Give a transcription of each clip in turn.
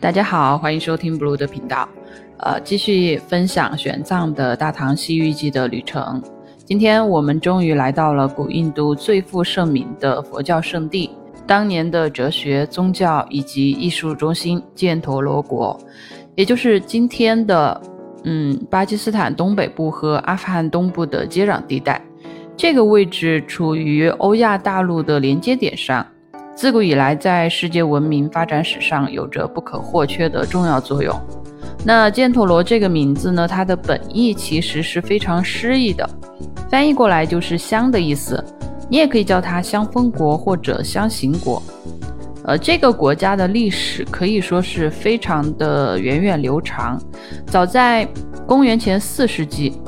大家好，欢迎收听 Blue 的频道，呃，继续分享玄奘的大唐西域记的旅程。今天我们终于来到了古印度最负盛名的佛教圣地，当年的哲学、宗教以及艺术中心犍陀罗国，也就是今天的嗯巴基斯坦东北部和阿富汗东部的接壤地带。这个位置处于欧亚大陆的连接点上。自古以来，在世界文明发展史上有着不可或缺的重要作用。那犍陀罗这个名字呢？它的本意其实是非常诗意的，翻译过来就是“香”的意思。你也可以叫它香风国或者香行国。呃，这个国家的历史可以说是非常的源远流长，早在公元前四世纪。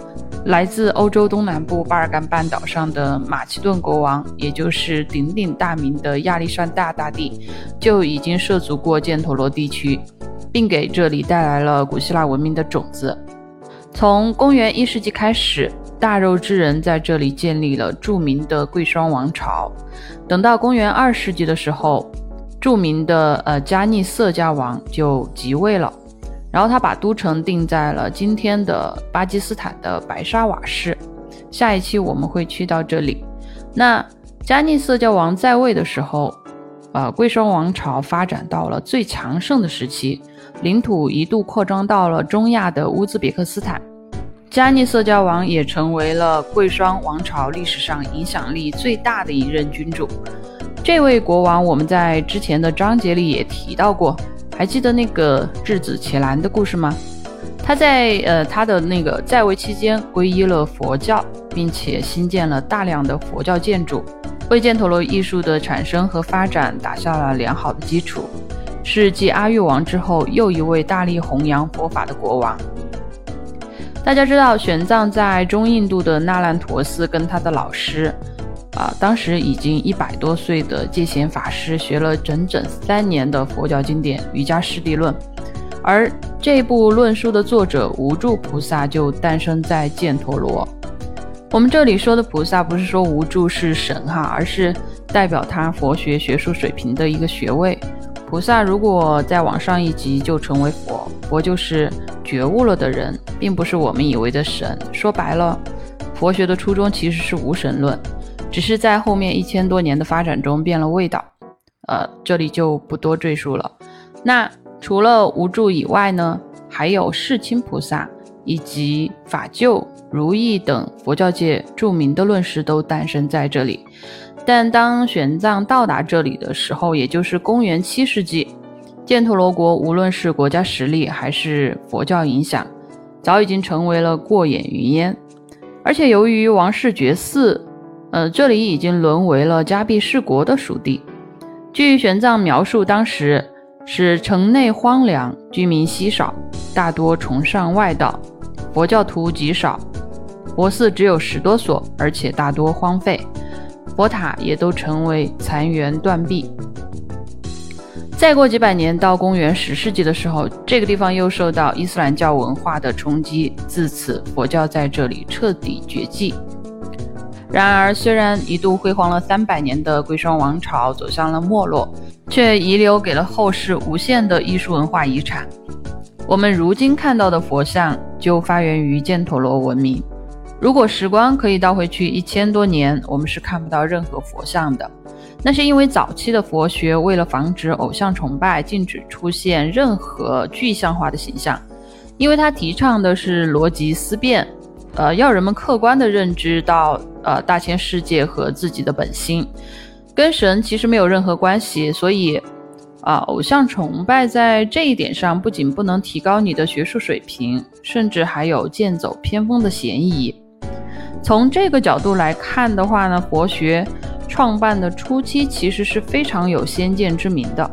来自欧洲东南部巴尔干半岛上的马其顿国王，也就是鼎鼎大名的亚历山大大帝，就已经涉足过犍陀罗地区，并给这里带来了古希腊文明的种子。从公元一世纪开始，大肉之人在这里建立了著名的贵霜王朝。等到公元二世纪的时候，著名的呃加尼色加王就即位了。然后他把都城定在了今天的巴基斯坦的白沙瓦市。下一期我们会去到这里。那加尼色教王在位的时候，呃，贵霜王朝发展到了最强盛的时期，领土一度扩张到了中亚的乌兹别克斯坦。加尼色教王也成为了贵霜王朝历史上影响力最大的一任君主。这位国王我们在之前的章节里也提到过。还记得那个质子伽蓝的故事吗？他在呃他的那个在位期间皈依了佛教，并且新建了大量的佛教建筑，为犍陀罗艺术的产生和发展打下了良好的基础，是继阿育王之后又一位大力弘扬佛法的国王。大家知道，玄奘在中印度的那烂陀寺跟他的老师。啊，当时已经一百多岁的戒贤法师学了整整三年的佛教经典《瑜伽师地论》，而这部论书的作者无住菩萨就诞生在犍陀罗。我们这里说的菩萨，不是说无住是神哈，而是代表他佛学学术水平的一个学位。菩萨如果再往上一级就成为佛，佛就是觉悟了的人，并不是我们以为的神。说白了，佛学的初衷其实是无神论。只是在后面一千多年的发展中变了味道，呃，这里就不多赘述了。那除了无助以外呢，还有世亲菩萨以及法救、如意等佛教界著名的论师都诞生在这里。但当玄奘到达这里的时候，也就是公元七世纪，犍陀罗国无论是国家实力还是佛教影响，早已经成为了过眼云烟。而且由于王室绝嗣。呃，这里已经沦为了迦毗士国的属地。据玄奘描述，当时是城内荒凉，居民稀少，大多崇尚外道，佛教徒极少，佛寺只有十多所，而且大多荒废，佛塔也都成为残垣断壁。再过几百年，到公元十世纪的时候，这个地方又受到伊斯兰教文化的冲击，自此佛教在这里彻底绝迹。然而，虽然一度辉煌了三百年的贵霜王朝走向了没落，却遗留给了后世无限的艺术文化遗产。我们如今看到的佛像就发源于犍陀罗文明。如果时光可以倒回去一千多年，我们是看不到任何佛像的。那是因为早期的佛学为了防止偶像崇拜，禁止出现任何具象化的形象，因为他提倡的是逻辑思辨。呃，要人们客观地认知到，呃，大千世界和自己的本心，跟神其实没有任何关系。所以，啊，偶像崇拜在这一点上不仅不能提高你的学术水平，甚至还有剑走偏锋的嫌疑。从这个角度来看的话呢，佛学创办的初期其实是非常有先见之明的，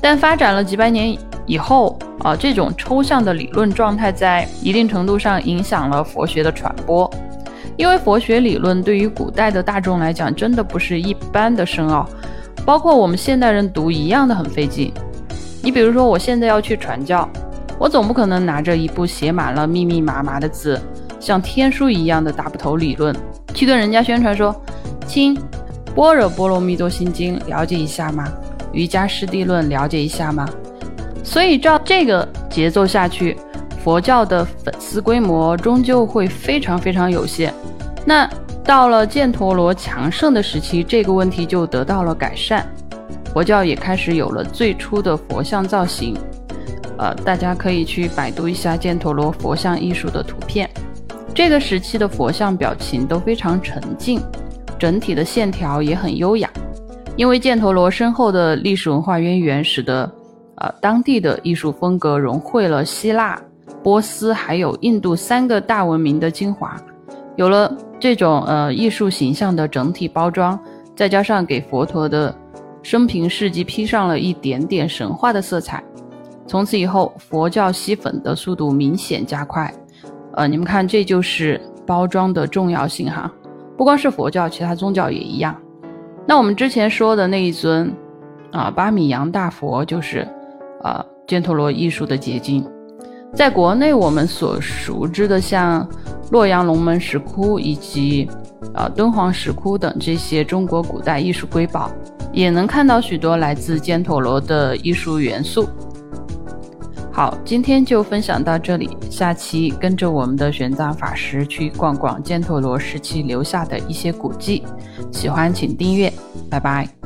但发展了几百年。以后啊，这种抽象的理论状态在一定程度上影响了佛学的传播，因为佛学理论对于古代的大众来讲，真的不是一般的深奥，包括我们现代人读一样的很费劲。你比如说，我现在要去传教，我总不可能拿着一部写满了密密麻麻的字，像天书一样的大部头理论，去跟人家宣传说：“亲，般若波罗蜜多心经了解一下吗？瑜伽师地论了解一下吗？”所以照这个节奏下去，佛教的粉丝规模终究会非常非常有限。那到了犍陀罗强盛的时期，这个问题就得到了改善，佛教也开始有了最初的佛像造型。呃，大家可以去百度一下犍陀罗佛像艺术的图片。这个时期的佛像表情都非常沉静，整体的线条也很优雅。因为犍陀罗深厚的历史文化渊源，使得呃当地的艺术风格融汇了希腊、波斯还有印度三个大文明的精华，有了这种呃艺术形象的整体包装，再加上给佛陀的生平事迹披上了一点点神话的色彩，从此以后佛教吸粉的速度明显加快。呃，你们看，这就是包装的重要性哈，不光是佛教，其他宗教也一样。那我们之前说的那一尊啊，巴米扬大佛，就是啊，犍陀罗艺术的结晶。在国内，我们所熟知的像洛阳龙门石窟以及啊敦煌石窟等这些中国古代艺术瑰宝，也能看到许多来自犍陀罗的艺术元素。好，今天就分享到这里，下期跟着我们的玄奘法师去逛逛犍陀罗时期留下的一些古迹。喜欢请订阅，拜拜。